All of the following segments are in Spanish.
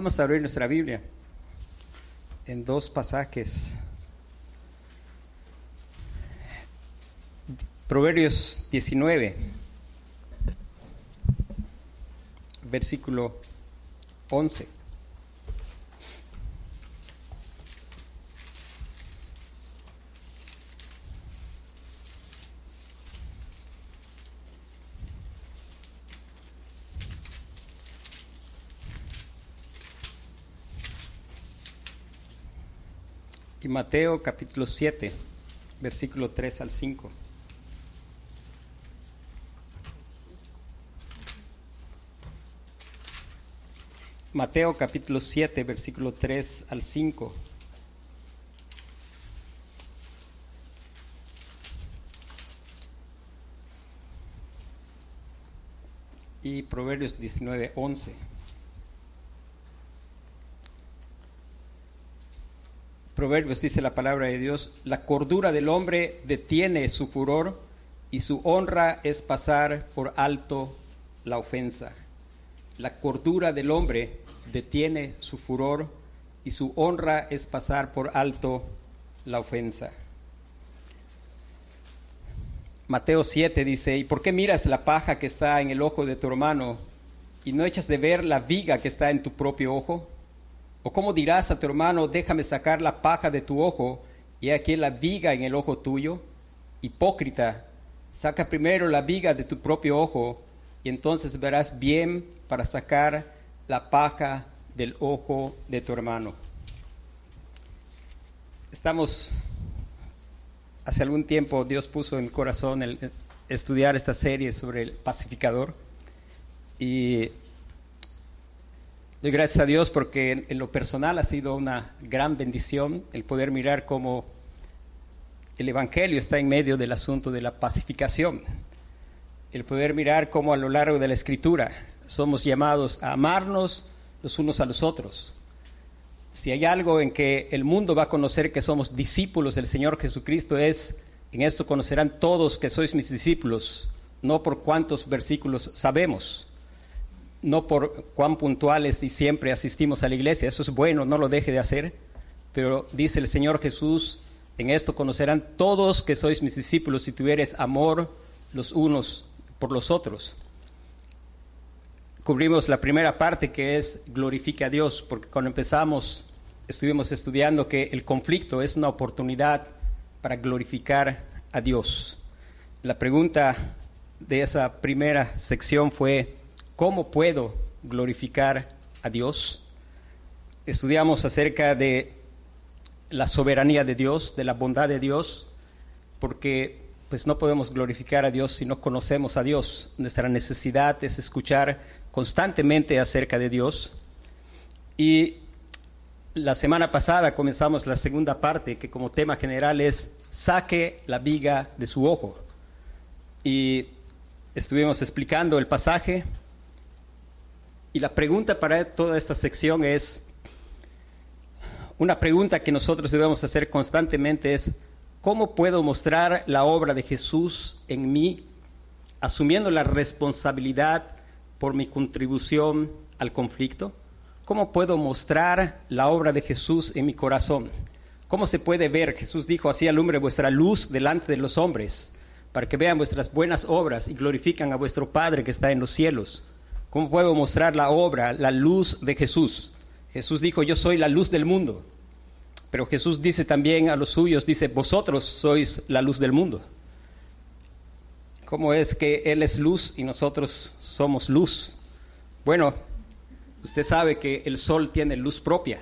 Vamos a abrir nuestra Biblia en dos pasajes. Proverbios 19, versículo 11. Mateo capítulo 7, versículo 3 al 5. Mateo capítulo 7, versículo 3 al 5. Y Proverbios 19, 11. Proverbios dice la palabra de Dios, la cordura del hombre detiene su furor y su honra es pasar por alto la ofensa. La cordura del hombre detiene su furor y su honra es pasar por alto la ofensa. Mateo 7 dice, ¿y por qué miras la paja que está en el ojo de tu hermano y no echas de ver la viga que está en tu propio ojo? ¿O cómo dirás a tu hermano, déjame sacar la paja de tu ojo y aquí la viga en el ojo tuyo? Hipócrita, saca primero la viga de tu propio ojo y entonces verás bien para sacar la paja del ojo de tu hermano. Estamos, hace algún tiempo Dios puso en corazón el estudiar esta serie sobre el pacificador y doy gracias a Dios porque en, lo personal ha sido una gran bendición el poder mirar cómo el Evangelio está en medio del asunto de la pacificación, el poder mirar cómo a lo largo de la Escritura somos llamados a amarnos los unos a los otros. Si hay algo en que el mundo va a conocer que somos discípulos del Señor Jesucristo es, en esto conocerán todos que sois mis discípulos, no por cuántos versículos sabemos, no por cuán puntuales y siempre asistimos a la iglesia, eso es bueno, no lo deje de hacer, pero dice el Señor Jesús, en esto conocerán todos que sois mis discípulos si tuvieres amor los unos por los otros. Cubrimos la primera parte que es glorifique a Dios, porque cuando empezamos estuvimos estudiando que el conflicto es una oportunidad para glorificar a Dios. La pregunta de esa primera sección fue, ¿cómo puedo glorificar a Dios? Estudiamos acerca de la soberanía de Dios, de la bondad de Dios, porque pues no podemos glorificar a Dios si no conocemos a Dios. Nuestra necesidad es escuchar constantemente acerca de Dios. Y la semana pasada comenzamos la segunda parte, que como tema general es saque la viga de su ojo. Y estuvimos explicando el pasaje. Y la pregunta para toda esta sección es, una pregunta que nosotros debemos hacer constantemente es, ¿Cómo puedo mostrar la obra de Jesús en mí, asumiendo la responsabilidad por mi contribución al conflicto? ¿Cómo puedo mostrar la obra de Jesús en mi corazón? ¿Cómo se puede ver? Jesús dijo, así alumbre vuestra luz delante de los hombres, para que vean vuestras buenas obras y glorifican a vuestro Padre que está en los cielos. ¿Cómo puedo mostrar la obra, la luz de Jesús? Jesús dijo, yo soy la luz del mundo. Pero Jesús dice también a los suyos, dice, vosotros sois la luz del mundo. ¿Cómo es que Él es luz y nosotros somos luz? Bueno, usted sabe que el sol tiene luz propia,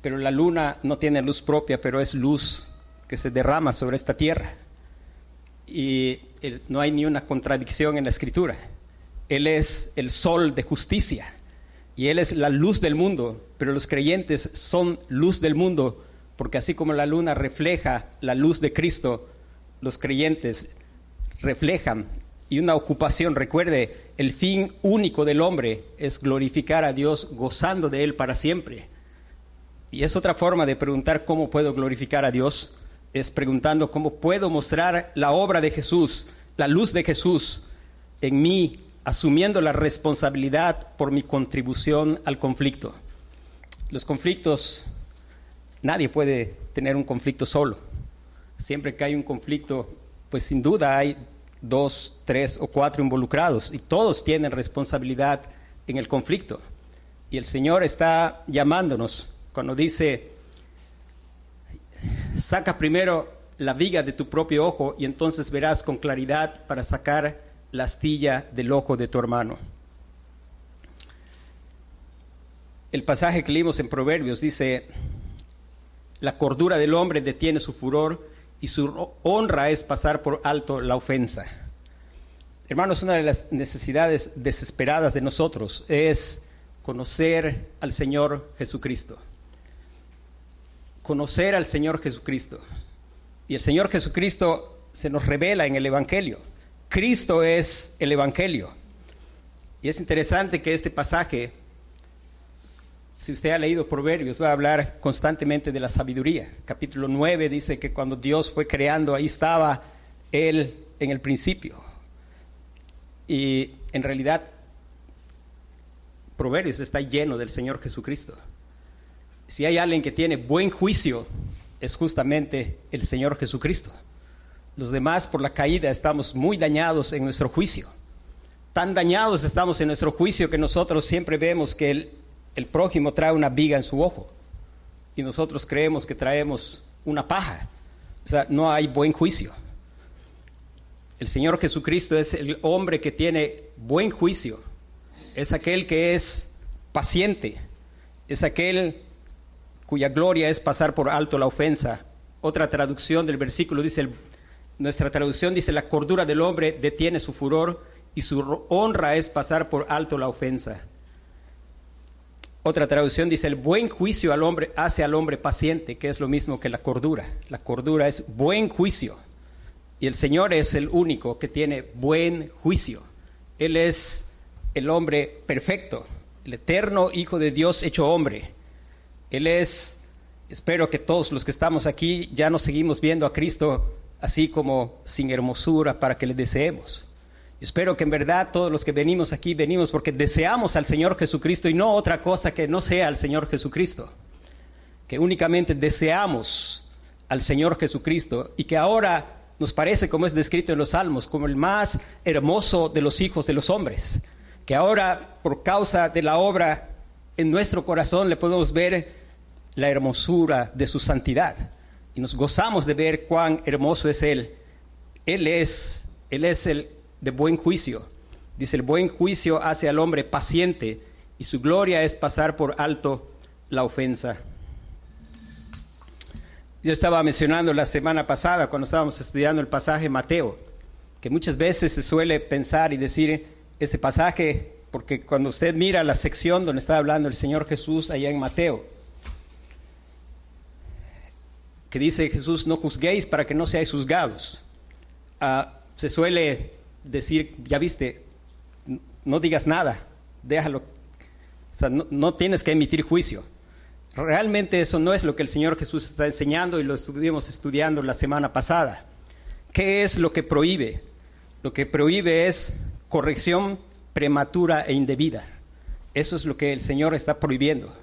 pero la luna no tiene luz propia, pero es luz que se derrama sobre esta tierra. Y no hay ni una contradicción en la escritura. Él es el sol de justicia y Él es la luz del mundo, pero los creyentes son luz del mundo, porque así como la luna refleja la luz de Cristo, los creyentes reflejan. Y una ocupación, recuerde, el fin único del hombre es glorificar a Dios gozando de Él para siempre. Y es otra forma de preguntar cómo puedo glorificar a Dios, es preguntando cómo puedo mostrar la obra de Jesús, la luz de Jesús en mí asumiendo la responsabilidad por mi contribución al conflicto. Los conflictos, nadie puede tener un conflicto solo. Siempre que hay un conflicto, pues sin duda hay dos, tres o cuatro involucrados y todos tienen responsabilidad en el conflicto. Y el Señor está llamándonos cuando dice, saca primero la viga de tu propio ojo y entonces verás con claridad para sacar la astilla del ojo de tu hermano. El pasaje que leímos en Proverbios dice, la cordura del hombre detiene su furor y su honra es pasar por alto la ofensa. Hermanos, una de las necesidades desesperadas de nosotros es conocer al Señor Jesucristo. Conocer al Señor Jesucristo. Y el Señor Jesucristo se nos revela en el Evangelio. Cristo es el Evangelio. Y es interesante que este pasaje, si usted ha leído Proverbios, va a hablar constantemente de la sabiduría. Capítulo 9 dice que cuando Dios fue creando, ahí estaba Él en el principio. Y en realidad, Proverbios está lleno del Señor Jesucristo. Si hay alguien que tiene buen juicio, es justamente el Señor Jesucristo. Los demás por la caída estamos muy dañados en nuestro juicio. Tan dañados estamos en nuestro juicio que nosotros siempre vemos que el, el prójimo trae una viga en su ojo y nosotros creemos que traemos una paja. O sea, no hay buen juicio. El Señor Jesucristo es el hombre que tiene buen juicio. Es aquel que es paciente. Es aquel cuya gloria es pasar por alto la ofensa. Otra traducción del versículo dice, nuestra traducción dice, la cordura del hombre detiene su furor y su honra es pasar por alto la ofensa. Otra traducción dice, el buen juicio al hombre hace al hombre paciente, que es lo mismo que la cordura. La cordura es buen juicio. Y el Señor es el único que tiene buen juicio. Él es el hombre perfecto, el eterno Hijo de Dios hecho hombre. Él es, espero que todos los que estamos aquí ya nos seguimos viendo a Cristo así como sin hermosura para que le deseemos. Espero que en verdad todos los que venimos aquí venimos porque deseamos al Señor Jesucristo y no otra cosa que no sea al Señor Jesucristo. Que únicamente deseamos al Señor Jesucristo y que ahora nos parece, como es descrito en los Salmos, como el más hermoso de los hijos de los hombres. Que ahora, por causa de la obra en nuestro corazón, le podemos ver la hermosura de su santidad. Y nos gozamos de ver cuán hermoso es Él. Él es, Él es el de buen juicio. Dice, el buen juicio hace al hombre paciente y su gloria es pasar por alto la ofensa. Yo estaba mencionando la semana pasada cuando estábamos estudiando el pasaje Mateo, que muchas veces se suele pensar y decir este pasaje, porque cuando usted mira la sección donde está hablando el Señor Jesús allá en Mateo, que dice Jesús, no juzguéis para que no seáis juzgados. Ah, se suele decir, ya viste, no digas nada, déjalo. O sea, no, no tienes que emitir juicio. Realmente eso no es lo que el Señor Jesús está enseñando y lo estuvimos estudiando la semana pasada. ¿Qué es lo que prohíbe? Lo que prohíbe es corrección prematura e indebida. Eso es lo que el Señor está prohibiendo.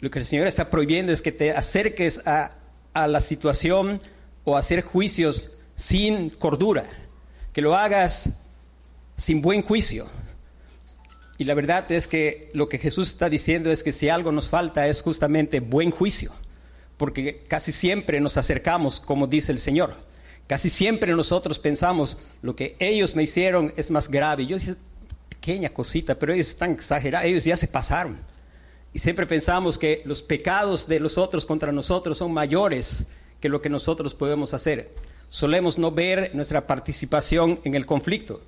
Lo que el Señor está prohibiendo es que te acerques a, a la situación o hacer juicios sin cordura, que lo hagas sin buen juicio, y la verdad es que lo que Jesús está diciendo es que si algo nos falta es justamente buen juicio, porque casi siempre nos acercamos, como dice el Señor. Casi siempre nosotros pensamos, lo que ellos me hicieron es más grave. Yo dije, pequeña cosita, pero ellos están exagerados, ellos ya se pasaron. Y siempre pensamos que los pecados de los otros contra nosotros son mayores que lo que nosotros podemos hacer. Solemos no ver nuestra participación en el conflicto.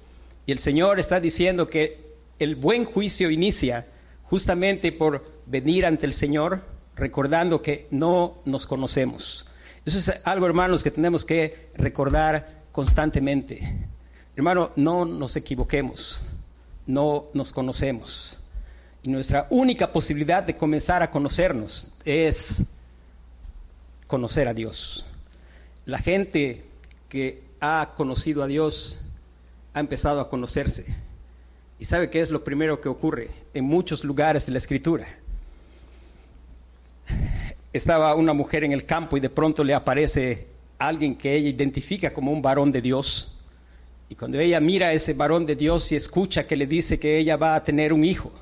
Y el Señor está diciendo que el buen juicio inicia justamente por venir ante el Señor recordando que no nos conocemos. Eso es algo, hermanos, que tenemos que recordar constantemente. Hermano, no nos equivoquemos, no nos conocemos. Y nuestra única posibilidad de comenzar a conocernos es conocer a Dios. La gente que ha conocido a Dios ha empezado a conocerse ¿Y sabe qué es lo primero que ocurre en muchos lugares de la escritura? Estaba una mujer en el campo y de pronto le aparece alguien que ella identifica como un varón de Dios. Y cuando ella mira a ese varón de Dios y escucha que le dice que ella va a tener un hijo,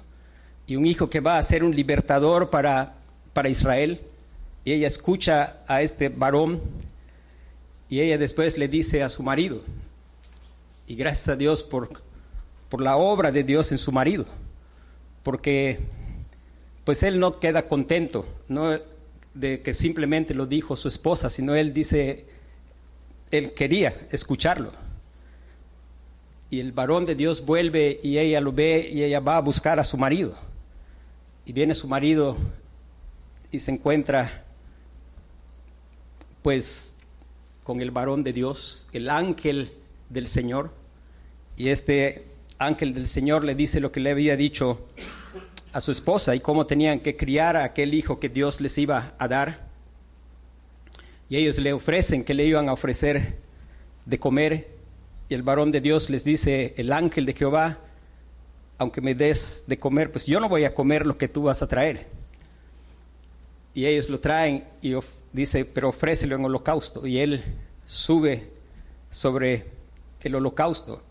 y un hijo que va a ser un libertador para, para Israel, y ella escucha a este varón, y ella después le dice a su marido, y gracias a Dios por, por la obra de Dios en su marido, porque pues él no queda contento, no de que simplemente lo dijo su esposa, sino él dice, él quería escucharlo. Y el varón de Dios vuelve y ella lo ve y ella va a buscar a su marido. Y viene su marido y se encuentra pues con el varón de Dios, el ángel del Señor. Y este ángel del Señor le dice lo que le había dicho a su esposa y cómo tenían que criar a aquel hijo que Dios les iba a dar. Y ellos le ofrecen que le iban a ofrecer de comer. Y el varón de Dios les dice, el ángel de Jehová, aunque me des de comer, pues yo no voy a comer lo que tú vas a traer. Y ellos lo traen y dice, pero ofrécelo en holocausto. Y él sube sobre el holocausto.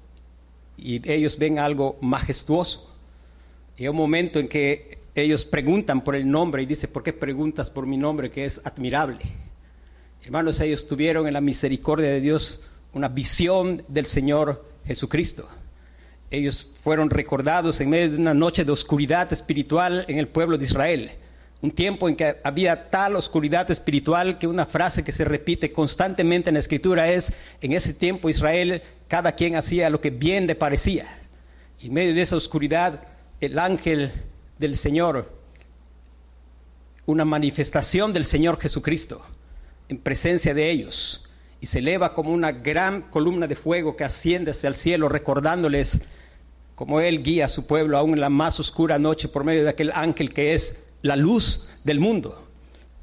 Y ellos ven algo majestuoso y hay un momento en que ellos preguntan por el nombre y dice, ¿por qué preguntas por mi nombre que es admirable? Hermanos, ellos tuvieron en la misericordia de Dios una visión del Señor Jesucristo. Ellos fueron recordados en medio de una noche de oscuridad espiritual en el pueblo de Israel. Un tiempo en que había tal oscuridad espiritual que una frase que se repite constantemente en la escritura es, en ese tiempo Israel, cada quien hacía lo que bien le parecía. Y en medio de esa oscuridad el ángel del Señor, una manifestación del Señor Jesucristo en presencia de ellos y se eleva como una gran columna de fuego que asciende hacia el cielo recordándoles como Él guía a su pueblo aún en la más oscura noche por medio de aquel ángel que es la luz del mundo.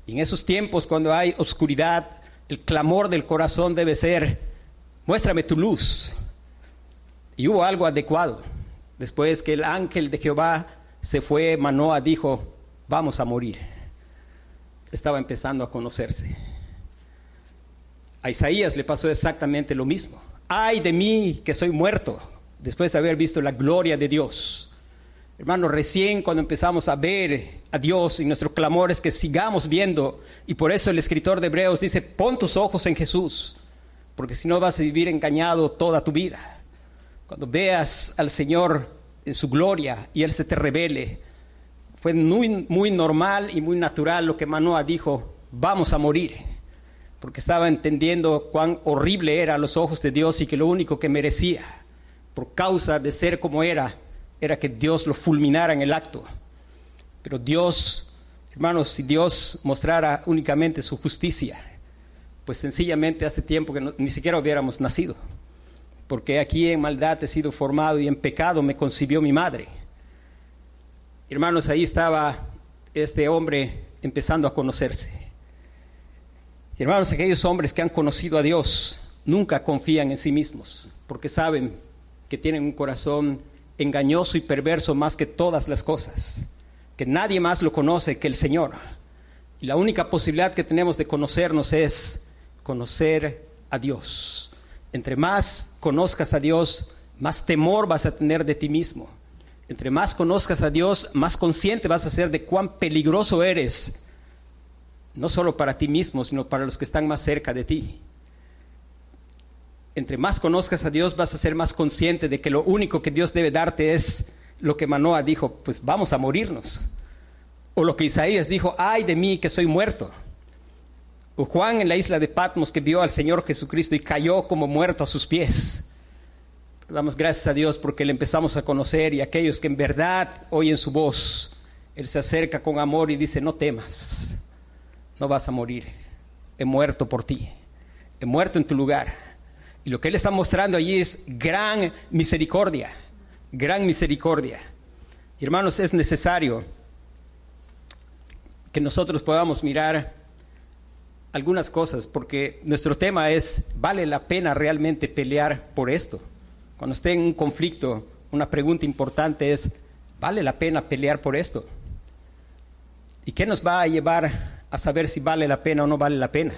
Y en esos tiempos cuando hay oscuridad, el clamor del corazón debe ser, muéstrame tu luz. Y hubo algo adecuado. Después que el ángel de Jehová se fue, Manoa dijo, vamos a morir. Estaba empezando a conocerse. A Isaías le pasó exactamente lo mismo. Ay de mí que soy muerto, después de haber visto la gloria de Dios. Hermanos, recién cuando empezamos a ver a Dios y nuestro clamor es que sigamos viendo. Y por eso el escritor de Hebreos dice, pon tus ojos en Jesús, porque si no vas a vivir engañado toda tu vida. Cuando veas al Señor en su gloria y Él se te revele, fue muy, muy normal y muy natural lo que Manoa dijo, vamos a morir, porque estaba entendiendo cuán horrible era a los ojos de Dios y que lo único que merecía, por causa de ser como era, era que Dios lo fulminara en el acto. Pero Dios, hermanos, si Dios mostrara únicamente su justicia, pues sencillamente hace tiempo que ni siquiera hubiéramos nacido porque aquí en maldad he sido formado y en pecado me concibió mi madre. Hermanos, ahí estaba este hombre empezando a conocerse. Hermanos, aquellos hombres que han conocido a Dios nunca confían en sí mismos, porque saben que tienen un corazón engañoso y perverso más que todas las cosas, que nadie más lo conoce que el Señor. Y la única posibilidad que tenemos de conocernos es conocer a Dios. Entre más conozcas a Dios, más temor vas a tener de ti mismo. Entre más conozcas a Dios, más consciente vas a ser de cuán peligroso eres, no solo para ti mismo, sino para los que están más cerca de ti. Entre más conozcas a Dios, vas a ser más consciente de que lo único que Dios debe darte es lo que Manoa dijo, pues vamos a morirnos. O lo que Isaías dijo, ay de mí que soy muerto. O Juan en la isla de Patmos que vio al Señor Jesucristo y cayó como muerto a sus pies. Damos gracias a Dios porque le empezamos a conocer y aquellos que en verdad oyen su voz, Él se acerca con amor y dice, no temas, no vas a morir, he muerto por ti, he muerto en tu lugar. Y lo que Él está mostrando allí es gran misericordia, gran misericordia. hermanos, es necesario que nosotros podamos mirar algunas cosas, porque nuestro tema es, ¿vale la pena realmente pelear por esto? Cuando esté en un conflicto, una pregunta importante es, ¿vale la pena pelear por esto? ¿Y qué nos va a llevar a saber si vale la pena o no vale la pena?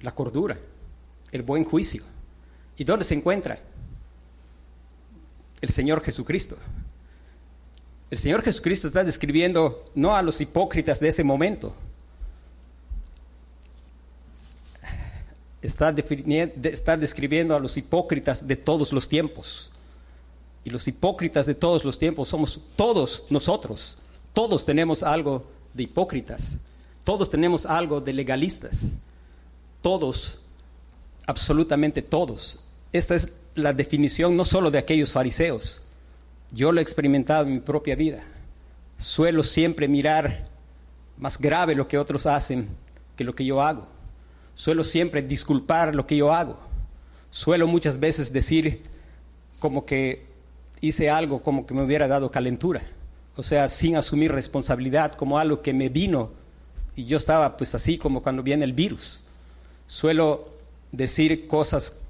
La cordura, el buen juicio. ¿Y dónde se encuentra? El Señor Jesucristo. El Señor Jesucristo está describiendo no a los hipócritas de ese momento, está, está describiendo a los hipócritas de todos los tiempos. Y los hipócritas de todos los tiempos somos todos nosotros. Todos tenemos algo de hipócritas. Todos tenemos algo de legalistas. Todos, absolutamente todos. Esta es la definición no solo de aquellos fariseos, yo lo he experimentado en mi propia vida. Suelo siempre mirar más grave lo que otros hacen que lo que yo hago. Suelo siempre disculpar lo que yo hago. Suelo muchas veces decir como que hice algo como que me hubiera dado calentura. O sea, sin asumir responsabilidad como algo que me vino y yo estaba pues así como cuando viene el virus. Suelo decir cosas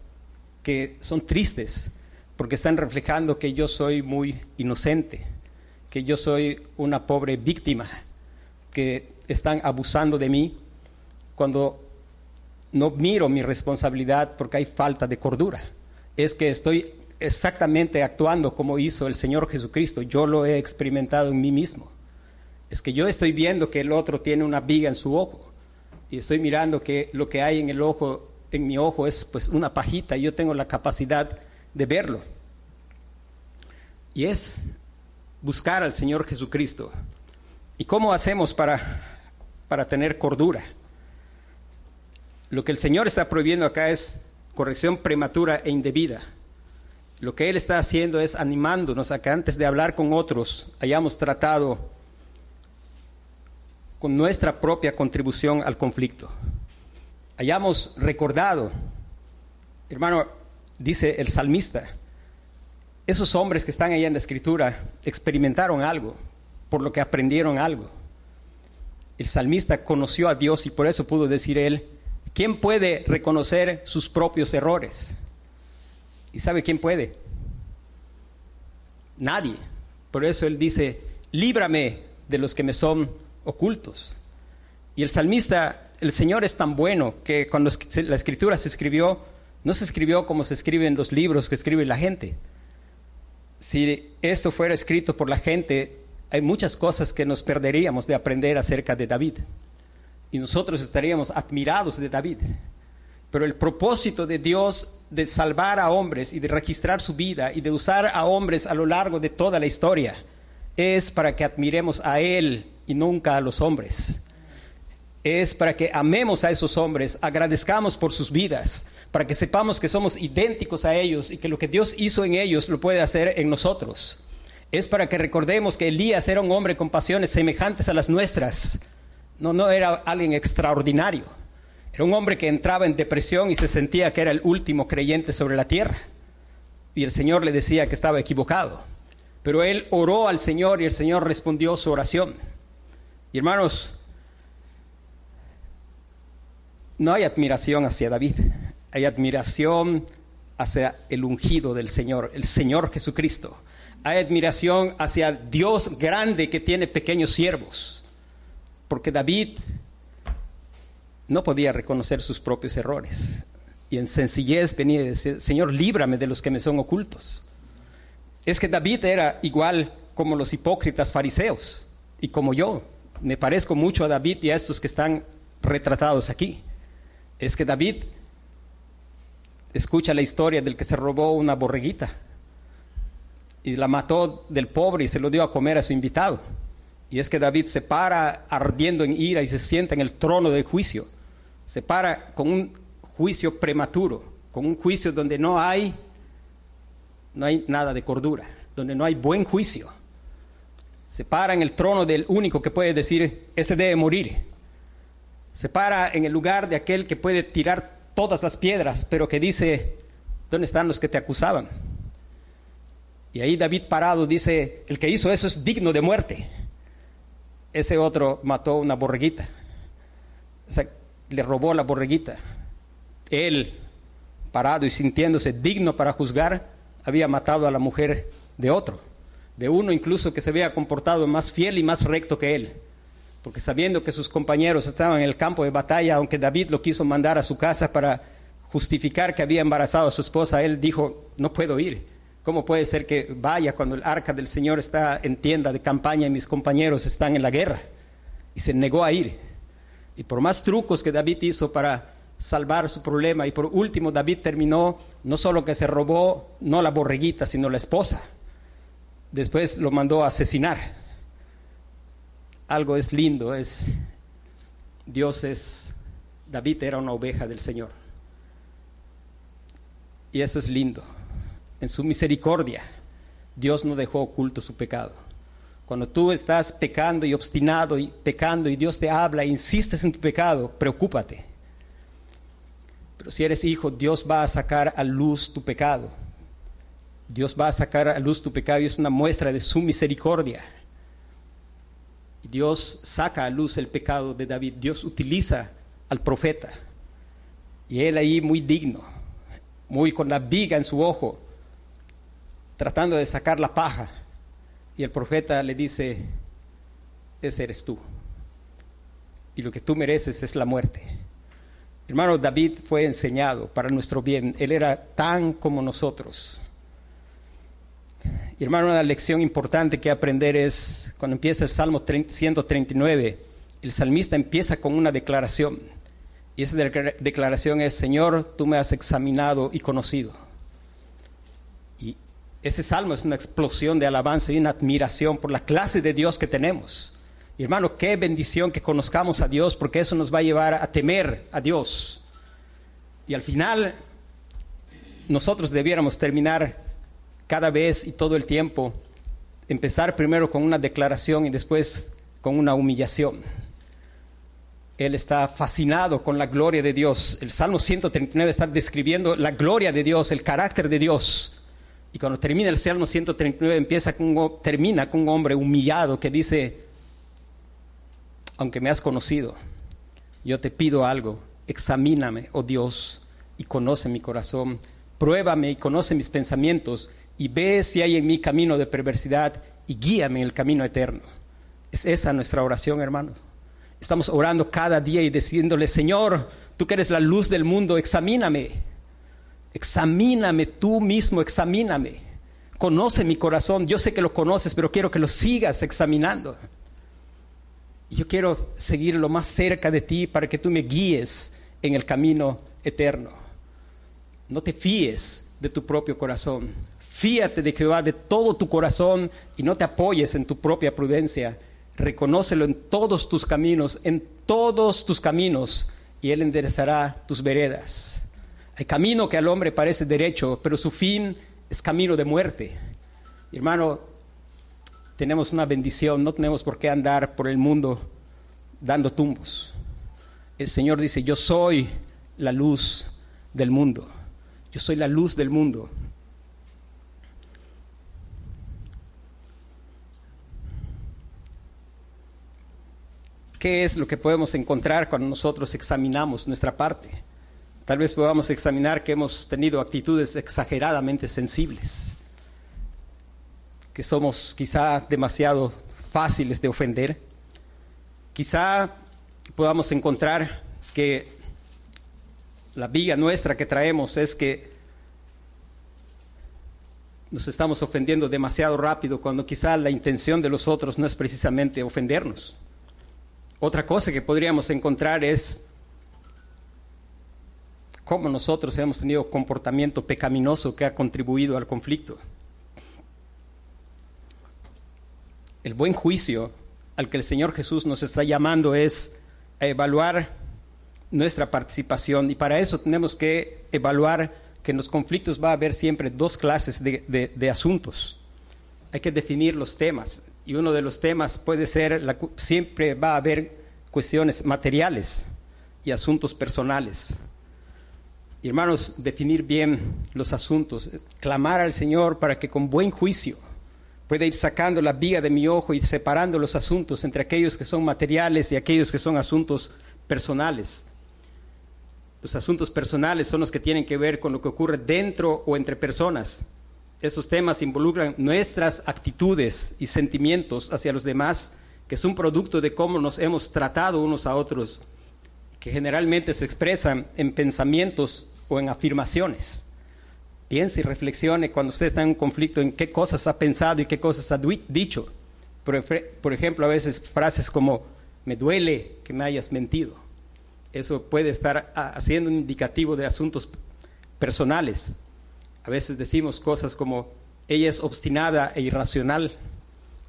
que son tristes porque están reflejando que yo soy muy inocente, que yo soy una pobre víctima, que están abusando de mí cuando no miro mi responsabilidad porque hay falta de cordura. Es que estoy exactamente actuando como hizo el Señor Jesucristo. Yo lo he experimentado en mí mismo. Es que yo estoy viendo que el otro tiene una viga en su ojo y estoy mirando que lo que hay en el ojo, en mi ojo es pues una pajita y yo tengo la capacidad de verlo. Y es buscar al Señor Jesucristo. ¿Y cómo hacemos para, para tener cordura? Lo que el Señor está prohibiendo acá es corrección prematura e indebida. Lo que Él está haciendo es animándonos a que antes de hablar con otros hayamos tratado con nuestra propia contribución al conflicto. Hayamos recordado, hermano, dice el salmista, esos hombres que están ahí en la escritura experimentaron algo, por lo que aprendieron algo. El salmista conoció a Dios y por eso pudo decir él, ¿quién puede reconocer sus propios errores? ¿Y sabe quién puede? Nadie. Por eso él dice, líbrame de los que me son ocultos. Y el salmista, el Señor es tan bueno que cuando la escritura se escribió, no se escribió como se escribe en los libros que escribe la gente. Si esto fuera escrito por la gente, hay muchas cosas que nos perderíamos de aprender acerca de David. Y nosotros estaríamos admirados de David. Pero el propósito de Dios de salvar a hombres y de registrar su vida y de usar a hombres a lo largo de toda la historia es para que admiremos a Él y nunca a los hombres. Es para que amemos a esos hombres, agradezcamos por sus vidas, para que sepamos que somos idénticos a ellos y que lo que Dios hizo en ellos lo puede hacer en nosotros. Es para que recordemos que Elías era un hombre con pasiones semejantes a las nuestras. No, no era alguien extraordinario. Era un hombre que entraba en depresión y se sentía que era el último creyente sobre la tierra. Y el Señor le decía que estaba equivocado. Pero él oró al Señor y el Señor respondió su oración. Y hermanos, no hay admiración hacia David hay admiración hacia el ungido del Señor, el Señor Jesucristo. Hay admiración hacia Dios grande que tiene pequeños siervos, porque David no podía reconocer sus propios errores. Y en sencillez venía y decía, Señor, líbrame de los que me son ocultos. Es que David era igual como los hipócritas fariseos y como yo. Me parezco mucho a David y a estos que están retratados aquí. Es que David escucha la historia del que se robó una borreguita y la mató del pobre y se lo dio a comer a su invitado. Y es que David se para ardiendo en ira y se sienta en el trono del juicio. Se para con un juicio prematuro, con un juicio donde no hay, no hay nada de cordura, donde no hay buen juicio. Se para en el trono del único que puede decir, este debe morir. Se para en el lugar de aquel que puede tirar todas las piedras, pero que dice, ¿dónde están los que te acusaban? Y ahí David parado dice, el que hizo eso es digno de muerte. Ese otro mató una borreguita. O sea, le robó la borreguita. Él, parado y sintiéndose digno para juzgar, había matado a la mujer de otro, de uno incluso que se había comportado más fiel y más recto que él. Porque sabiendo que sus compañeros estaban en el campo de batalla, aunque David lo quiso mandar a su casa para justificar que había embarazado a su esposa, él dijo, no puedo ir. ¿Cómo puede ser que vaya cuando el arca del Señor está en tienda de campaña y mis compañeros están en la guerra? Y se negó a ir. Y por más trucos que David hizo para salvar su problema, y por último David terminó no solo que se robó, no la borreguita, sino la esposa. Después lo mandó a asesinar. Algo es lindo, es Dios es, David era una oveja del Señor. Y eso es lindo en su misericordia, Dios no dejó oculto su pecado. Cuando tú estás pecando y obstinado y pecando y Dios te habla e insistes en tu pecado, preocúpate. Pero si eres hijo, Dios va a sacar a luz tu pecado. Dios va a sacar a luz tu pecado y es una muestra de su misericordia. Dios saca a luz el pecado de David. Dios utiliza al profeta. Y él ahí muy digno, muy con la viga en su ojo, tratando de sacar la paja. Y el profeta le dice, ese eres tú. Y lo que tú mereces es la muerte. Hermano, David fue enseñado para nuestro bien. Él era tan como nosotros. Hermano, una lección importante que aprender es cuando empieza el Salmo 139, el salmista empieza con una declaración. Y esa declaración es, Señor, tú me has examinado y conocido. Ese salmo es una explosión de alabanza y una admiración por la clase de Dios que tenemos. Y hermano, qué bendición que conozcamos a Dios, porque eso nos va a llevar a temer a Dios. Y al final, nosotros debiéramos terminar cada vez y todo el tiempo, empezar primero con una declaración y después con una humillación. Él está fascinado con la gloria de Dios. El Salmo 139 está describiendo la gloria de Dios, el carácter de Dios. Y cuando termina el Salmo 139, empieza con, termina con un hombre humillado que dice, aunque me has conocido, yo te pido algo, examíname, oh Dios, y conoce mi corazón, pruébame y conoce mis pensamientos, y ve si hay en mí camino de perversidad, y guíame en el camino eterno. Es esa nuestra oración, hermanos. Estamos orando cada día y diciéndole, Señor, tú que eres la luz del mundo, examíname Examíname tú mismo, examíname. Conoce mi corazón. Yo sé que lo conoces, pero quiero que lo sigas examinando. Yo quiero seguir lo más cerca de ti para que tú me guíes en el camino eterno. No te fíes de tu propio corazón. Fíate de Jehová de todo tu corazón y no te apoyes en tu propia prudencia. Reconócelo en todos tus caminos, en todos tus caminos, y Él enderezará tus veredas. Hay camino que al hombre parece derecho, pero su fin es camino de muerte. Hermano, tenemos una bendición, no tenemos por qué andar por el mundo dando tumbos. El Señor dice, yo soy la luz del mundo. Yo soy la luz del mundo. ¿Qué es lo que podemos encontrar cuando nosotros examinamos nuestra parte? Tal vez podamos examinar que hemos tenido actitudes exageradamente sensibles, que somos quizá demasiado fáciles de ofender. Quizá podamos encontrar que la viga nuestra que traemos es que nos estamos ofendiendo demasiado rápido cuando quizá la intención de los otros no es precisamente ofendernos. Otra cosa que podríamos encontrar es cómo nosotros hemos tenido comportamiento pecaminoso que ha contribuido al conflicto. El buen juicio al que el Señor Jesús nos está llamando es a evaluar nuestra participación y para eso tenemos que evaluar que en los conflictos va a haber siempre dos clases de, asuntos. Hay que definir los temas y uno de los temas puede ser, siempre va a haber cuestiones materiales y asuntos personales hermanos, definir bien los asuntos, clamar al Señor para que con buen juicio pueda ir sacando la viga de mi ojo y separando los asuntos entre aquellos que son materiales y aquellos que son asuntos personales. Los asuntos personales son los que tienen que ver con lo que ocurre dentro o entre personas. Esos temas involucran nuestras actitudes y sentimientos hacia los demás, que es un producto de cómo nos hemos tratado unos a otros, que generalmente se expresan en pensamientos o en afirmaciones. Piense y reflexione cuando usted está en un conflicto en qué cosas ha pensado y qué cosas ha dicho. Por, ejemplo, a veces frases como, me duele que me hayas mentido. Eso puede estar haciendo un indicativo de asuntos personales. A veces decimos cosas como, ella es obstinada e irracional,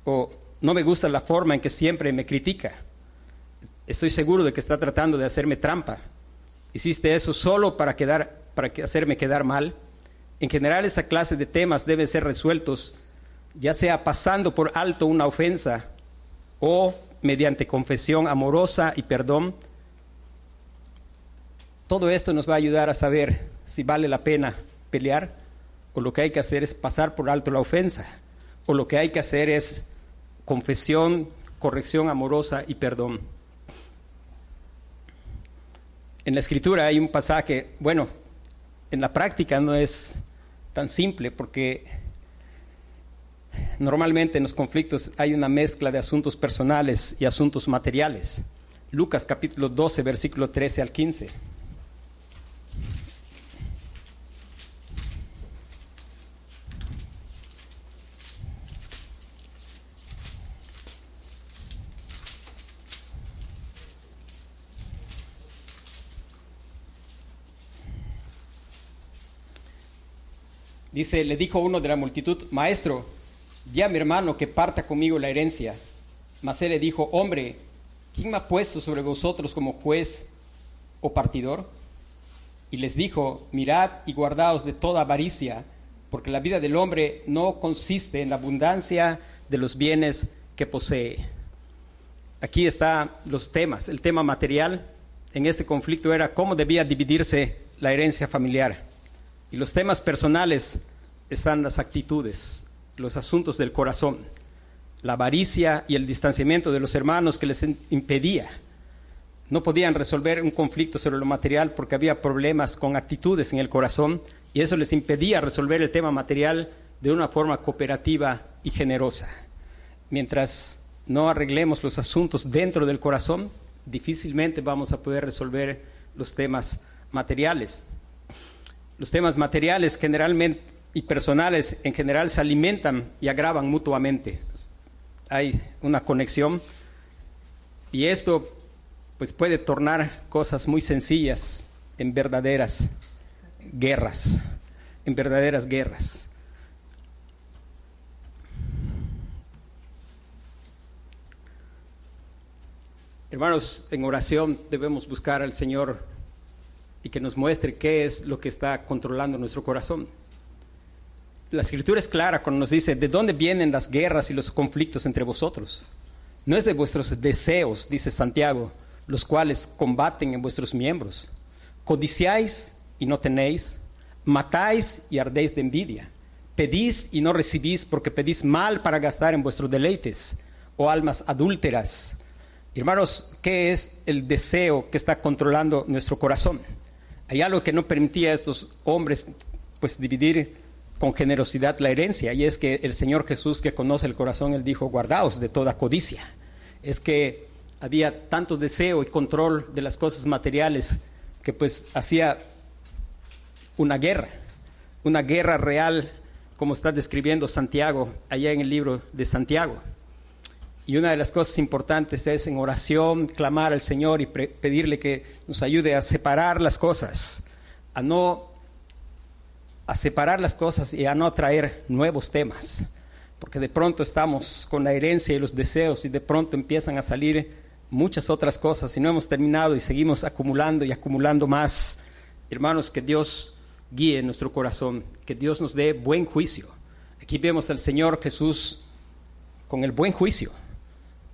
o no me gusta la forma en que siempre me critica. Estoy seguro de que está tratando de hacerme trampa. Hiciste eso solo para, quedar, para hacerme quedar mal. En general, esa clase de temas deben ser resueltos ya sea pasando por alto una ofensa o mediante confesión amorosa y perdón. Todo esto nos va a ayudar a saber si vale la pena pelear o lo que hay que hacer es pasar por alto la ofensa o lo que hay que hacer es confesión, corrección amorosa y perdón. En la escritura hay un pasaje, bueno, en la práctica no es tan simple porque Normalmente en los conflictos hay una mezcla de asuntos personales y asuntos materiales. Lucas capítulo 12, versículo 13 al 15. Dice, le dijo uno de la multitud, maestro, ya mi hermano que parta conmigo la herencia. Mas él le dijo, hombre, ¿quién me ha puesto sobre vosotros como juez o partidor? Y les dijo, mirad y guardaos de toda avaricia, porque la vida del hombre no consiste en la abundancia de los bienes que posee. Aquí están los temas. El tema material en este conflicto era cómo debía dividirse la herencia familiar. Y los temas personales están las actitudes, los asuntos del corazón, la avaricia y el distanciamiento de los hermanos que les impedía. No podían resolver un conflicto sobre lo material porque había problemas con actitudes en el corazón y eso les impedía resolver el tema material de una forma cooperativa y generosa. Mientras no arreglemos los asuntos dentro del corazón, difícilmente vamos a poder resolver los temas materiales. Los temas materiales generalmente y personales en general se alimentan y agravan mutuamente. Hay una conexión y esto pues puede tornar cosas muy sencillas en verdaderas guerras, en verdaderas guerras. Hermanos, en oración debemos buscar al Señor y que nos muestre qué es lo que está controlando nuestro corazón la escritura es clara cuando nos dice, ¿de dónde vienen las guerras y los conflictos entre vosotros? No es de vuestros deseos, dice Santiago, los cuales combaten en vuestros miembros. Codiciáis y no tenéis, matáis y ardéis de envidia. Pedís y no recibís porque pedís mal para gastar en vuestros deleites, o almas adúlteras. Hermanos, ¿qué es el deseo que está controlando nuestro corazón? Hay algo que no permitía a estos hombres pues dividir con generosidad la herencia. Y es que el Señor Jesús que conoce el corazón, Él dijo, guardaos de toda codicia. Es que había tanto deseo y control de las cosas materiales que pues hacía una guerra, una guerra real, como está describiendo Santiago allá en el libro de Santiago. Y una de las cosas importantes es en oración clamar al Señor y pedirle que nos ayude a separar las cosas, a no a separar las cosas y a no traer nuevos temas, porque de pronto estamos con la herencia y los deseos y de pronto empiezan a salir muchas otras cosas y no hemos terminado y seguimos acumulando y acumulando más. Hermanos, que Dios guíe nuestro corazón, que Dios nos dé buen juicio. Aquí vemos al Señor Jesús con el buen juicio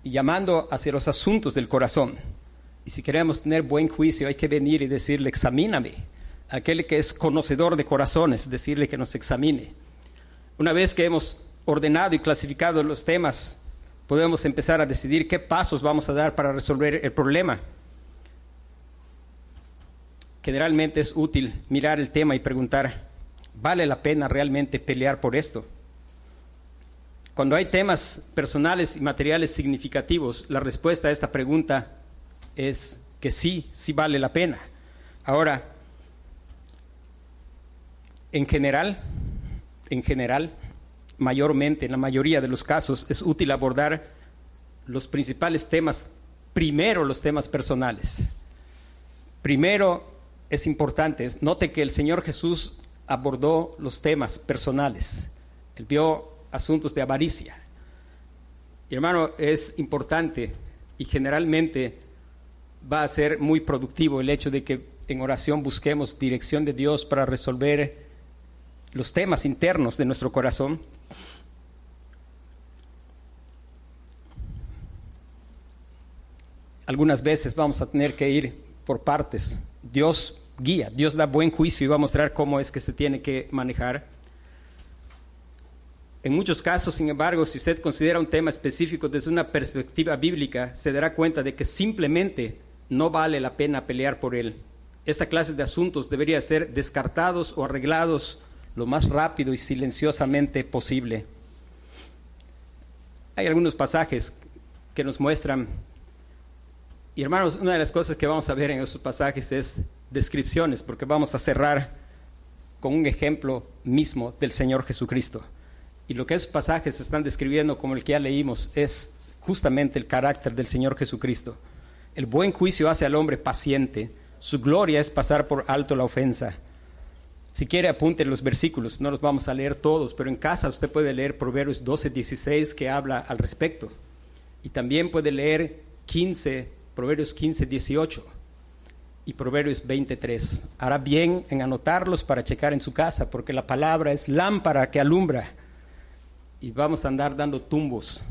y llamando hacia los asuntos del corazón. Y si queremos tener buen juicio hay que venir y decirle, examíname, aquel que es conocedor de corazones, decirle que nos examine. Una vez que hemos ordenado y clasificado los temas, podemos empezar a decidir qué pasos vamos a dar para resolver el problema. Generalmente es útil mirar el tema y preguntar, ¿Vale la pena realmente pelear por esto? Cuando hay temas personales y materiales significativos, la respuesta a esta pregunta es que sí, sí vale la pena. Ahora, en general, en general, mayormente, en la mayoría de los casos, es útil abordar los principales temas, primero los temas personales. Primero es importante, note que el Señor Jesús abordó los temas personales. Él vio asuntos de avaricia. Hermano, es importante y generalmente va a ser muy productivo el hecho de que en oración busquemos dirección de Dios para resolver los temas internos de nuestro corazón. Algunas veces vamos a tener que ir por partes. Dios guía, Dios da buen juicio y va a mostrar cómo es que se tiene que manejar. En muchos casos, sin embargo, si usted considera un tema específico desde una perspectiva bíblica, se dará cuenta de que simplemente no vale la pena pelear por él. Esta clase de asuntos debería ser descartados o arreglados lo más rápido y silenciosamente posible. Hay algunos pasajes que nos muestran, y hermanos, una de las cosas que vamos a ver en esos pasajes es descripciones, porque vamos a cerrar con un ejemplo mismo del Señor Jesucristo. Y lo que esos pasajes están describiendo, como el que ya leímos, es justamente el carácter del Señor Jesucristo. El buen juicio hace al hombre paciente. Su gloria es pasar por alto la ofensa. Si quiere, apunte los versículos. No los vamos a leer todos, pero en casa usted puede leer Proverbios 12, 16 que habla al respecto. Y también puede leer 15, Proverbios 15, 18 y Proverbios 23. Hará bien en anotarlos para checar en su casa, porque la palabra es lámpara que alumbra y vamos a andar dando tumbos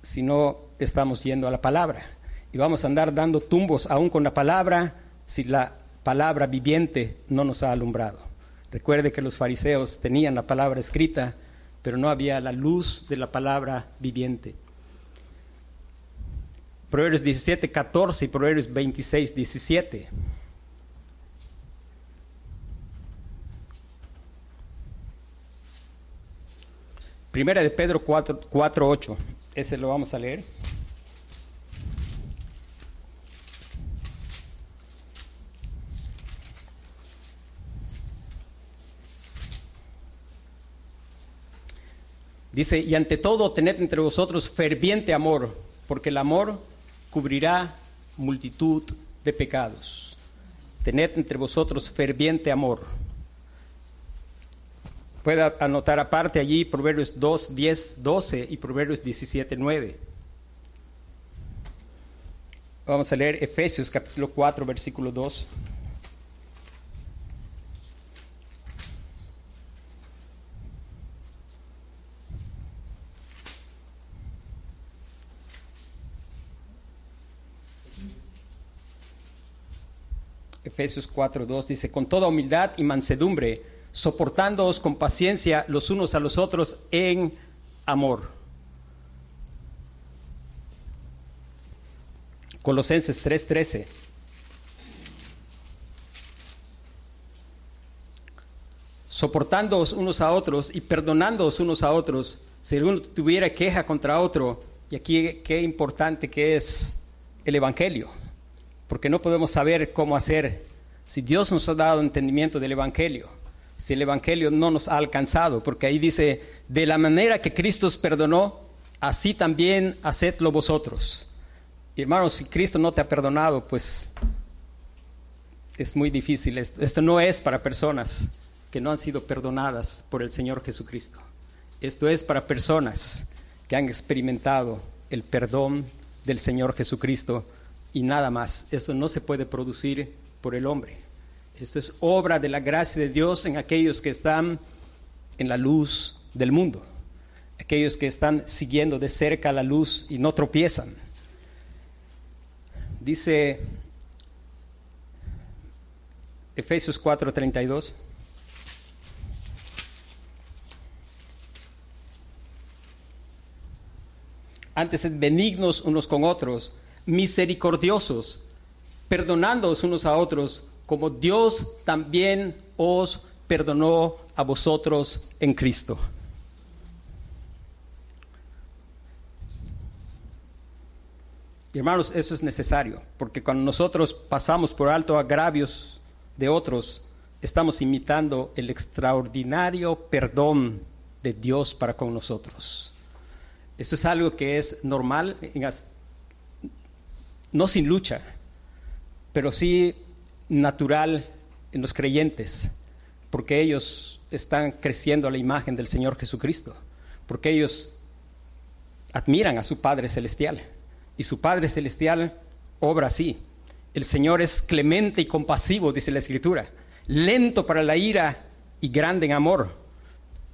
si no estamos yendo a la palabra. Y vamos a andar dando tumbos aún con la palabra si la palabra viviente no nos ha alumbrado. Recuerde que los fariseos tenían la palabra escrita, pero no había la luz de la palabra viviente. Proverbios 17, 14 y Proverbios 26, 17. Primera de Pedro 4, 4, 8. Ese lo vamos a leer. Dice, y ante todo tened entre vosotros ferviente amor, porque el amor cubrirá multitud de pecados. Tened entre vosotros ferviente amor. Puede anotar aparte allí Proverbios 2, 10, 12 y Proverbios 17, 9. Vamos a leer Efesios capítulo 4, versículo 2. Efesios 4, 2 dice, con toda humildad y mansedumbre, soportándoos con paciencia los unos a los otros en amor. Colosenses 3:13. Soportándoos unos a otros y perdonándoos unos a otros, si alguno tuviera queja contra otro, y aquí qué importante que es el Evangelio, porque no podemos saber cómo hacer si Dios nos ha dado entendimiento del Evangelio si el Evangelio no nos ha alcanzado, porque ahí dice, de la manera que Cristo os perdonó, así también hacedlo vosotros. Hermanos, si Cristo no te ha perdonado, pues es muy difícil. Esto no es para personas que no han sido perdonadas por el Señor Jesucristo. Esto es para personas que han experimentado el perdón del Señor Jesucristo y nada más. Esto no se puede producir por el hombre. Esto es obra de la gracia de Dios en aquellos que están en la luz del mundo, aquellos que están siguiendo de cerca la luz y no tropiezan. Dice Efesios 4:32. Antes benignos unos con otros, misericordiosos, perdonándoos unos a otros como Dios también os perdonó a vosotros en Cristo. Hermanos, eso es necesario, porque cuando nosotros pasamos por alto agravios de otros, estamos imitando el extraordinario perdón de Dios para con nosotros. Eso es algo que es normal, no sin lucha, pero sí natural en los creyentes, porque ellos están creciendo a la imagen del Señor Jesucristo, porque ellos admiran a su Padre Celestial y su Padre Celestial obra así. El Señor es clemente y compasivo, dice la Escritura, lento para la ira y grande en amor.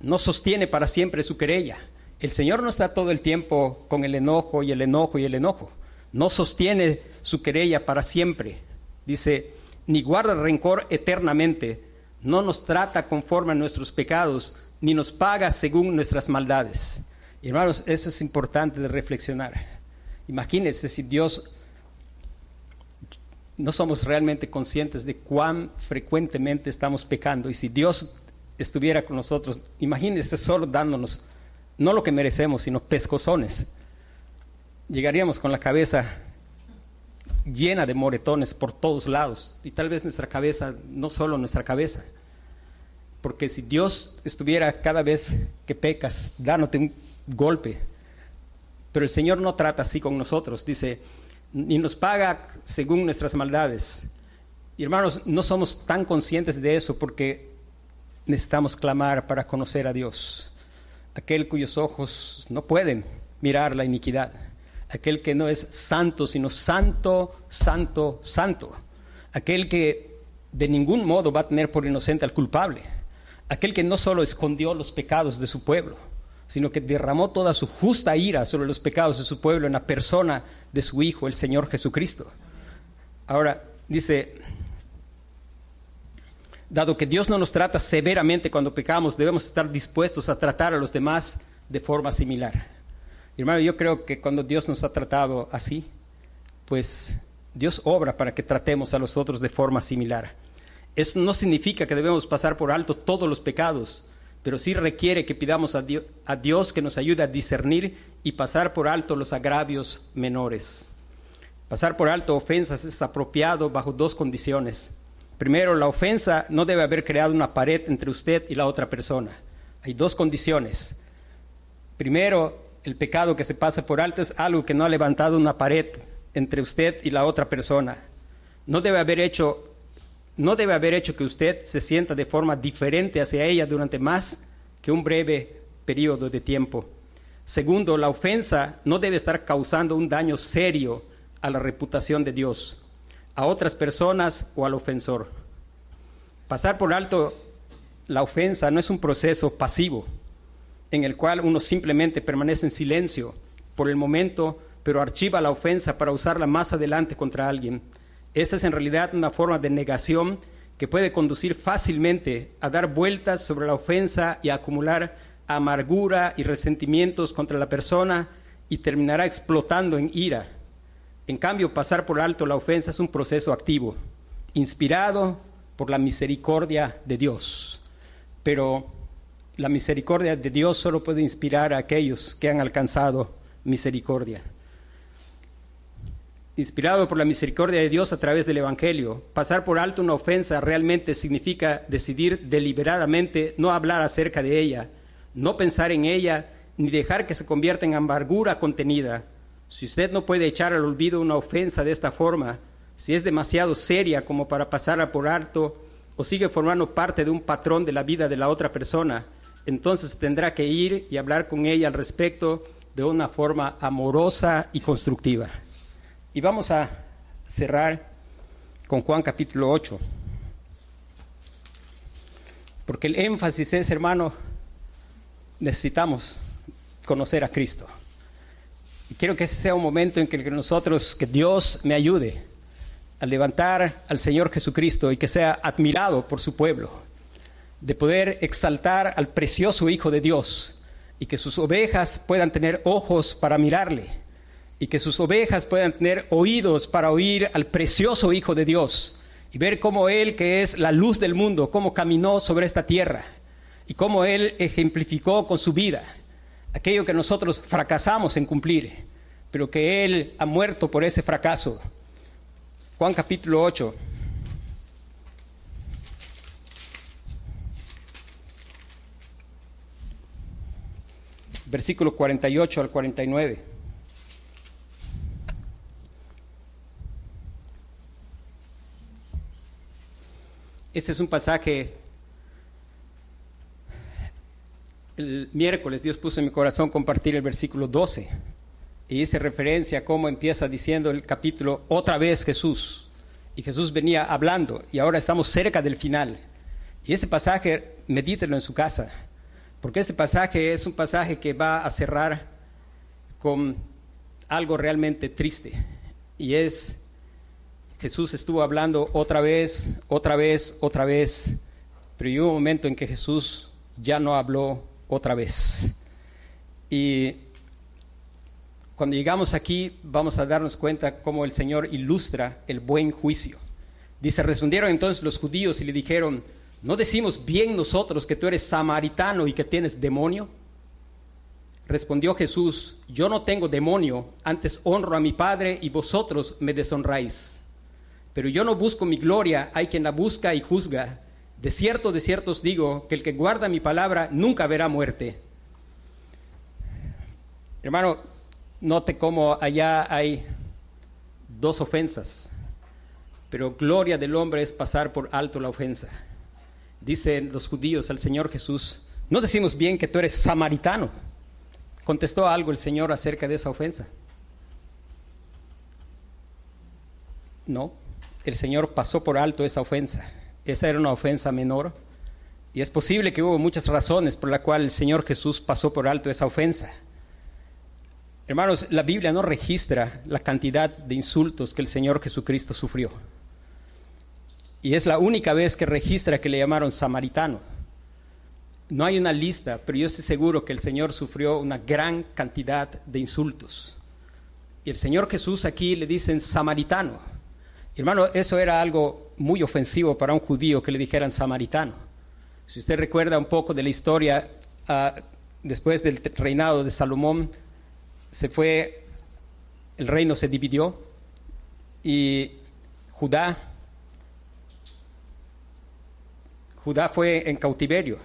No sostiene para siempre su querella. El Señor no está todo el tiempo con el enojo y el enojo y el enojo. No sostiene su querella para siempre. Dice, ni guarda rencor eternamente. No nos trata conforme a nuestros pecados, ni nos paga según nuestras maldades. hermanos, eso es importante de reflexionar. Imagínense si Dios no somos realmente conscientes de cuán frecuentemente estamos pecando y si Dios estuviera con nosotros, imagínense solo dándonos no lo que merecemos, sino pescozones. Llegaríamos con la cabeza llena de moretones por todos lados. Y tal vez nuestra cabeza, no solo nuestra cabeza, porque si Dios estuviera cada vez que pecas dándote un golpe, pero el Señor no trata así con nosotros, dice, ni nos paga según nuestras maldades. Y hermanos, no somos tan conscientes de eso porque necesitamos clamar para conocer a Dios, aquel cuyos ojos no pueden mirar la iniquidad, aquel que no es santo, sino santo, santo, santo, aquel que de ningún modo va a tener por inocente al culpable, aquel que no solo escondió los pecados de su pueblo, sino que derramó toda su justa ira sobre los pecados de su pueblo en la persona de su Hijo, el Señor Jesucristo. Ahora, dice, dado que Dios no nos trata severamente cuando pecamos, debemos estar dispuestos a tratar a los demás de forma similar. Hermano, yo creo que cuando Dios nos ha tratado así, pues Dios obra para que tratemos a los otros de forma similar. Eso no significa que debemos pasar por alto todos los pecados, pero sí requiere que pidamos a Dios, que nos ayude a discernir y pasar por alto los agravios menores. Pasar por alto ofensas es apropiado bajo dos condiciones. Primero, la ofensa no debe haber creado una pared entre usted y la otra persona. Hay dos condiciones. Primero, el pecado que se pasa por alto es algo que no ha levantado una pared entre usted y la otra persona. No debe haber hecho no debe haber hecho que usted se sienta de forma diferente hacia ella durante más que un breve periodo de tiempo. Segundo, la ofensa no debe estar causando un daño serio a la reputación de Dios, a otras personas o al ofensor. Pasar por alto la ofensa no es un proceso pasivo en el cual uno simplemente permanece en silencio por el momento, pero archiva la ofensa para usarla más adelante contra alguien. Esta es en realidad una forma de negación que puede conducir fácilmente a dar vueltas sobre la ofensa y a acumular amargura y resentimientos contra la persona y terminará explotando en ira. En cambio, pasar por alto la ofensa es un proceso activo, inspirado por la misericordia de Dios. Pero la misericordia de Dios solo puede inspirar a aquellos que han alcanzado misericordia inspirado por la misericordia de Dios a través del Evangelio. Pasar por alto una ofensa realmente significa decidir deliberadamente no hablar acerca de ella, no pensar en ella, ni dejar que se convierta en amargura contenida. Si usted no puede echar al olvido una ofensa de esta forma, si es demasiado seria como para pasarla por alto o sigue formando parte de un patrón de la vida de la otra persona, entonces tendrá que ir y hablar con ella al respecto de una forma amorosa y constructiva. Y vamos a cerrar con Juan capítulo 8. Porque el énfasis es, hermano, necesitamos conocer a Cristo. Y quiero que ese sea un momento en que nosotros, que Dios me ayude a levantar al Señor Jesucristo y que sea admirado por su pueblo, de poder exaltar al precioso Hijo de Dios y que sus ovejas puedan tener ojos para mirarle y que sus ovejas puedan tener oídos para oír al precioso Hijo de Dios y ver cómo Él, que es la luz del mundo, cómo caminó sobre esta tierra, y cómo Él ejemplificó con su vida aquello que nosotros fracasamos en cumplir, pero que Él ha muerto por ese fracaso. Juan capítulo 8. Versículo 48 al 49. Este es un pasaje, el miércoles Dios puso en mi corazón compartir el versículo 12 y hice referencia a cómo empieza diciendo el capítulo otra vez Jesús. Y Jesús venía hablando y ahora estamos cerca del final. Y ese pasaje, medítelo en su casa, porque este pasaje es un pasaje que va a cerrar con algo realmente triste. Y es Jesús estuvo hablando otra vez, otra vez, otra vez, pero llegó un momento en que Jesús ya no habló otra vez. Y cuando llegamos aquí vamos a darnos cuenta cómo el Señor ilustra el buen juicio. Dice, respondieron entonces los judíos y le dijeron, ¿no decimos bien nosotros que tú eres samaritano y que tienes demonio? Respondió Jesús, yo no tengo demonio, antes honro a mi Padre y vosotros me deshonráis. Pero yo no busco mi gloria, hay quien la busca y juzga. De cierto, de cierto os digo, que el que guarda mi palabra nunca verá muerte. Hermano, note cómo allá hay dos ofensas, pero gloria del hombre es pasar por alto la ofensa. Dicen los judíos al Señor Jesús, no decimos bien que tú eres samaritano. Contestó algo el Señor acerca de esa ofensa. No el Señor pasó por alto esa ofensa. Esa era una ofensa menor. Y es posible que hubo muchas razones por las cuales el Señor Jesús pasó por alto esa ofensa. Hermanos, la Biblia no registra la cantidad de insultos que el Señor Jesucristo sufrió. Y es la única vez que registra que le llamaron samaritano. No hay una lista, pero yo estoy seguro que el Señor sufrió una gran cantidad de insultos. Y el Señor Jesús aquí le dicen samaritano. Hermano, eso era algo muy ofensivo para un judío que le dijeran samaritano. Si usted recuerda un poco de la historia, ah, después del reinado de Salomón, se fue, el reino se dividió y Judá, Judá fue en cautiverio.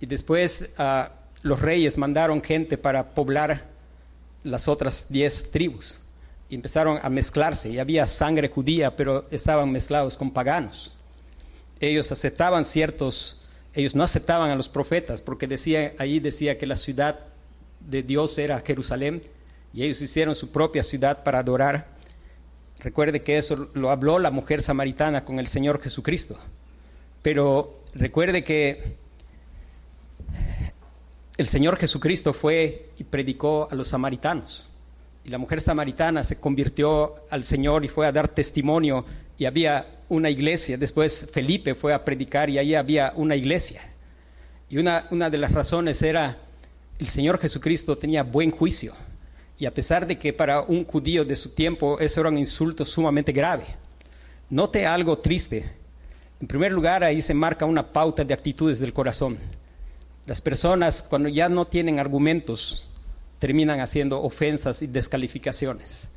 Y después ah, los reyes mandaron gente para poblar las otras diez tribus y empezaron a mezclarse. Y había sangre judía, pero estaban mezclados con paganos. Ellos aceptaban ciertos, ellos no aceptaban a los profetas, porque decía, ahí decía que la ciudad de Dios era Jerusalén, y ellos hicieron su propia ciudad para adorar. Recuerde que eso lo habló la mujer samaritana con el Señor Jesucristo. Pero recuerde que el Señor Jesucristo fue y predicó a los samaritanos y la mujer samaritana se convirtió al Señor y fue a dar testimonio y había una iglesia. Después Felipe fue a predicar y ahí había una iglesia. Y una, una de las razones era el Señor Jesucristo tenía buen juicio. Y a pesar de que para un judío de su tiempo eso era un insulto sumamente grave. Note algo triste. En primer lugar, ahí se marca una pauta de actitudes del corazón. Las personas cuando ya no tienen argumentos terminan haciendo ofensas y descalificaciones.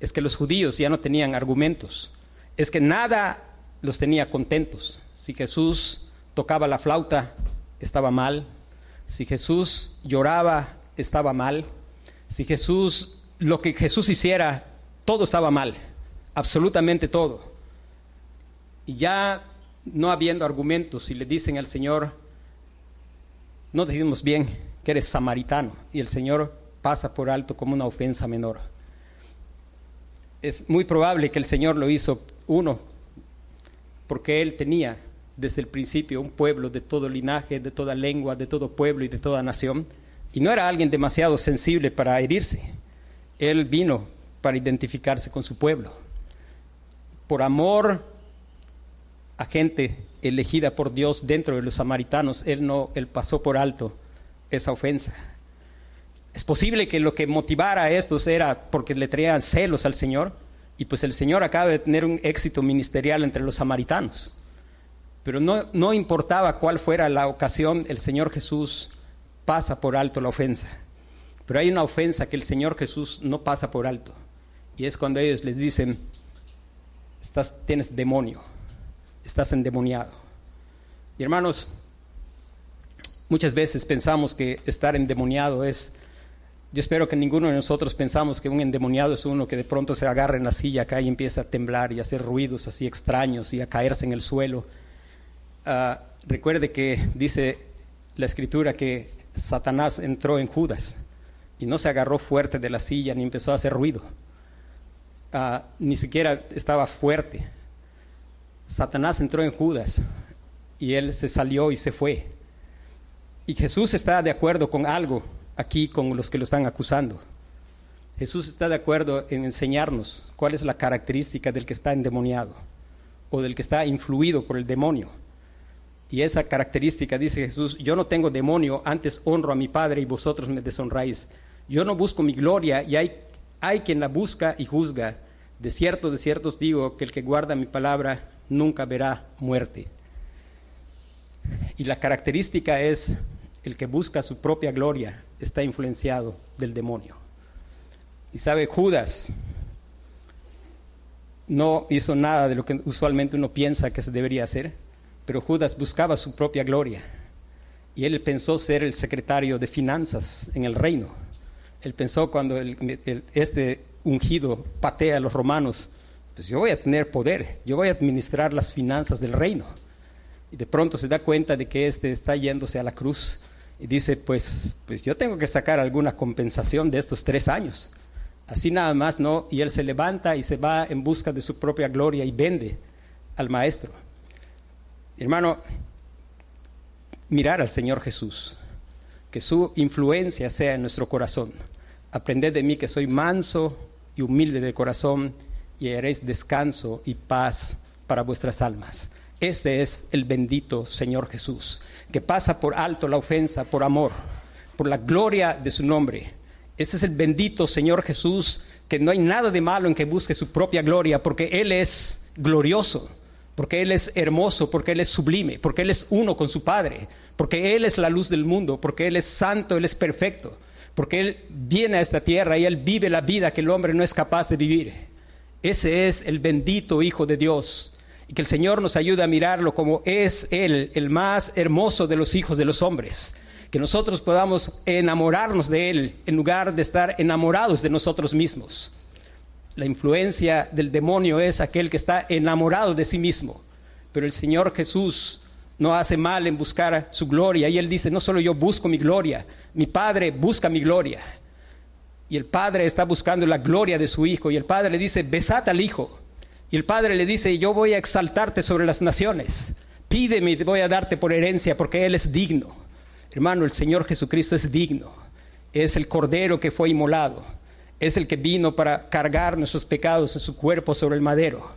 Es que los judíos ya no tenían argumentos. Es que nada los tenía contentos. Si Jesús tocaba la flauta, estaba mal. Si Jesús lloraba, estaba mal. Si Jesús, lo que Jesús hiciera, todo estaba mal. Absolutamente todo. Y ya no habiendo argumentos, si le dicen al Señor, no decimos bien que eres samaritano. Y el Señor pasa por alto como una ofensa menor. Es muy probable que el Señor lo hizo, uno, porque Él tenía desde el principio un pueblo de todo linaje, de toda lengua, de todo pueblo y de toda nación, y no era alguien demasiado sensible para herirse. Él vino para identificarse con su pueblo. Por amor a gente elegida por Dios dentro de los samaritanos, él no él pasó por alto esa ofensa. Es posible que lo que motivara a estos era porque le traían celos al Señor y pues el Señor acaba de tener un éxito ministerial entre los samaritanos. Pero no, no importaba cuál fuera la ocasión, el Señor Jesús pasa por alto la ofensa. Pero hay una ofensa que el Señor Jesús no pasa por alto. Y es cuando ellos les dicen, tienes demonio, estás endemoniado. Y hermanos, muchas veces pensamos que estar endemoniado es, yo espero que ninguno de nosotros pensamos que un endemoniado es uno que de pronto se agarra en la silla acá y empieza a temblar y a hacer ruidos así extraños y a caerse en el suelo. Ah, recuerde que dice la escritura que Satanás entró en Judas y no se agarró fuerte de la silla ni empezó a hacer ruido. Ah, ni siquiera estaba fuerte. Satanás entró en Judas y él se salió y se fue. Y Jesús está de acuerdo con algo aquí con los que lo están acusando. Jesús está de acuerdo en enseñarnos cuál es la característica del que está endemoniado o del que está influido por el demonio. Y esa característica dice Jesús, yo no tengo demonio, antes honro a mi Padre y vosotros me deshonráis. Yo no busco mi gloria y hay, hay quien la busca y juzga. De cierto, de cierto os digo que el que guarda mi palabra nunca verá muerte. Y la característica es el que busca su propia gloria está influenciado del demonio. Y sabe, Judas no hizo nada de lo que usualmente uno piensa que se debería hacer, pero Judas buscaba su propia gloria. Y él pensó ser el secretario de finanzas en el reino. Él pensó cuando este ungido patea a los romanos, pues yo voy a tener poder, yo voy a administrar las finanzas del reino. Y de pronto se da cuenta de que este está yéndose a la cruz y dice, pues, pues yo tengo que sacar alguna compensación de estos tres años. Así nada más, ¿no? Y él se levanta y se va en busca de su propia gloria y vende al maestro. Hermano, mirar al Señor Jesús, que su influencia sea en nuestro corazón. Aprended de mí que soy manso y humilde de corazón y haréis descanso y paz para vuestras almas. Este es el bendito Señor Jesús que pasa por alto la ofensa por amor, por la gloria de su nombre. Este es el bendito Señor Jesús, que no hay nada de malo en que busque su propia gloria, porque Él es glorioso, porque Él es hermoso, porque Él es sublime, porque Él es uno con su Padre, porque Él es la luz del mundo, porque Él es santo, Él es perfecto, porque Él viene a esta tierra y Él vive la vida que el hombre no es capaz de vivir. Ese es el bendito Hijo de Dios y que el Señor nos ayude a mirarlo como es Él, el más hermoso de los hijos de los hombres. Que nosotros podamos enamorarnos de Él en lugar de estar enamorados de nosotros mismos. La influencia del demonio es aquel que está enamorado de sí mismo. Pero el Señor Jesús no hace mal en buscar su gloria. Y Él dice, no solo yo busco mi gloria, mi Padre busca mi gloria. Y el Padre está buscando la gloria de su Hijo. Y el Padre le dice, besad al Hijo. Y el padre le dice, yo voy a exaltarte sobre las naciones. Pídeme voy a darte por herencia porque Él es digno. Hermano, el Señor Jesucristo es digno. Es el Cordero que fue inmolado. Es el que vino para cargar nuestros pecados en su cuerpo sobre el madero.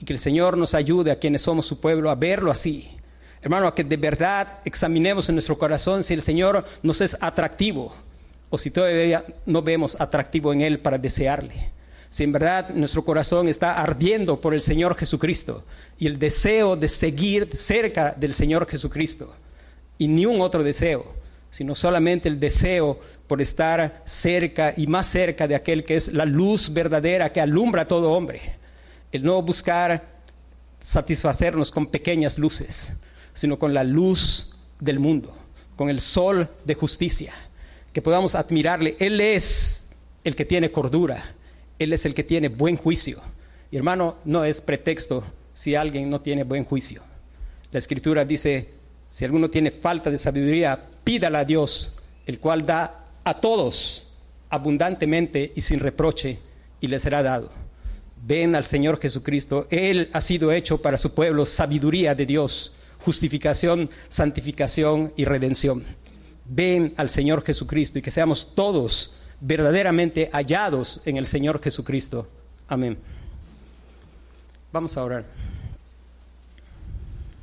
Y que el Señor nos ayude a quienes somos su pueblo a verlo así. Hermano, a que de verdad examinemos en nuestro corazón si el Señor nos es atractivo o si todavía no vemos atractivo en Él para desearle si en verdad nuestro corazón está ardiendo por el Señor Jesucristo y el deseo de seguir cerca del Señor Jesucristo y ni un otro deseo, sino solamente el deseo por estar cerca y más cerca de aquel que es la luz verdadera que alumbra a todo hombre. El no buscar satisfacernos con pequeñas luces, sino con la luz del mundo, con el sol de justicia, que podamos admirarle. Él es el que tiene cordura, él es el que tiene buen juicio. Y hermano, no es pretexto si alguien no tiene buen juicio. La escritura dice, si alguno tiene falta de sabiduría, pídala a Dios, el cual da a todos abundantemente y sin reproche, y le será dado. Ven al Señor Jesucristo, Él ha sido hecho para su pueblo sabiduría de Dios, justificación, santificación y redención. Ven al Señor Jesucristo y que seamos todos verdaderamente hallados en el Señor Jesucristo. Amén. Vamos a orar.